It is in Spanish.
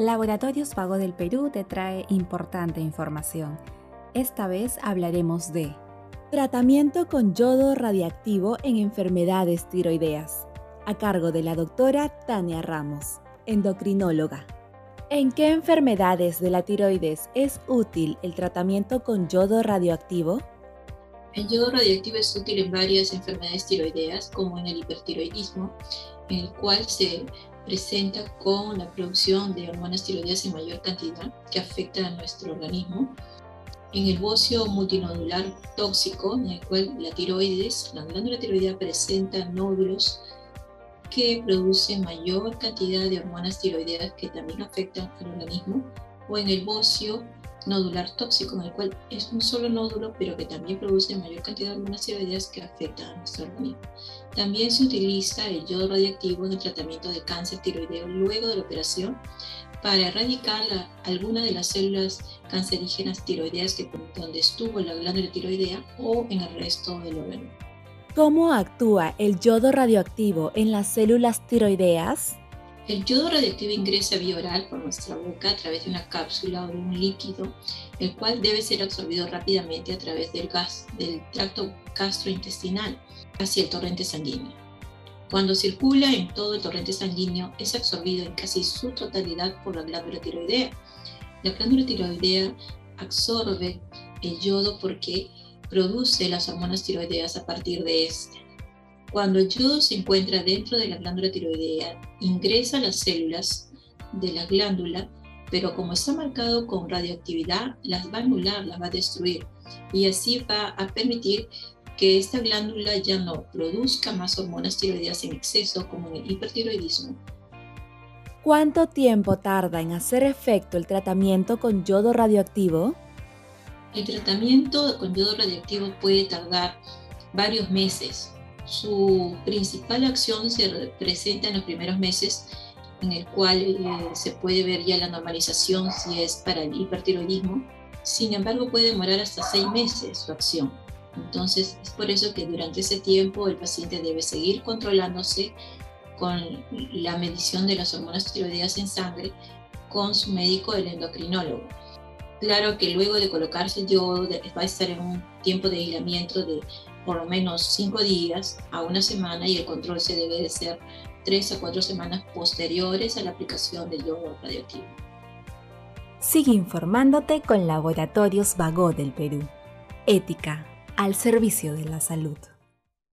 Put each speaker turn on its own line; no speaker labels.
Laboratorios Vago del Perú te trae importante información. Esta vez hablaremos de tratamiento con yodo radiactivo en enfermedades tiroideas, a cargo de la doctora Tania Ramos, endocrinóloga. ¿En qué enfermedades de la tiroides es útil el tratamiento con yodo radioactivo?
El yodo radioactivo es útil en varias enfermedades tiroideas, como en el hipertiroidismo, en el cual se presenta con la producción de hormonas tiroideas en mayor cantidad que afecta a nuestro organismo. En el bocio multinodular tóxico, en el cual la tiroides, la glándula tiroidea presenta nódulos que producen mayor cantidad de hormonas tiroideas que también afectan al organismo, o en el bocio nodular tóxico, en el cual es un solo nódulo, pero que también produce mayor cantidad de hormonas tiroideas que afectan a nuestro organismo. También se utiliza el yodo radiactivo en el tratamiento de cáncer tiroideo luego de la operación para erradicar alguna de las células cancerígenas tiroideas que donde estuvo la glándula tiroidea o en el resto del órgano.
¿Cómo actúa el yodo radioactivo en las células tiroideas?
El yodo radioactivo ingresa vía oral por nuestra boca a través de una cápsula o de un líquido, el cual debe ser absorbido rápidamente a través del gas del tracto gastrointestinal hacia el torrente sanguíneo. Cuando circula en todo el torrente sanguíneo, es absorbido en casi su totalidad por la glándula tiroidea. La glándula tiroidea absorbe el yodo porque produce las hormonas tiroideas a partir de este. Cuando el yodo se encuentra dentro de la glándula tiroidea, ingresa a las células de la glándula, pero como está marcado con radioactividad, las va a anular, las va a destruir y así va a permitir que esta glándula ya no produzca más hormonas tiroideas en exceso como en el hipertiroidismo.
¿Cuánto tiempo tarda en hacer efecto el tratamiento con yodo radioactivo?
El tratamiento con yodo radioactivo puede tardar varios meses, su principal acción se presenta en los primeros meses, en el cual eh, se puede ver ya la normalización si es para el hipertiroidismo. Sin embargo, puede demorar hasta seis meses su acción. Entonces, es por eso que durante ese tiempo el paciente debe seguir controlándose con la medición de las hormonas tiroideas en sangre con su médico, el endocrinólogo. Claro que luego de colocarse yo va a estar en un tiempo de aislamiento de por lo menos cinco días a una semana y el control se debe de ser tres a cuatro semanas posteriores a la aplicación del yodo radioactivo.
Sigue informándote con Laboratorios Vago del Perú. Ética al servicio de la salud.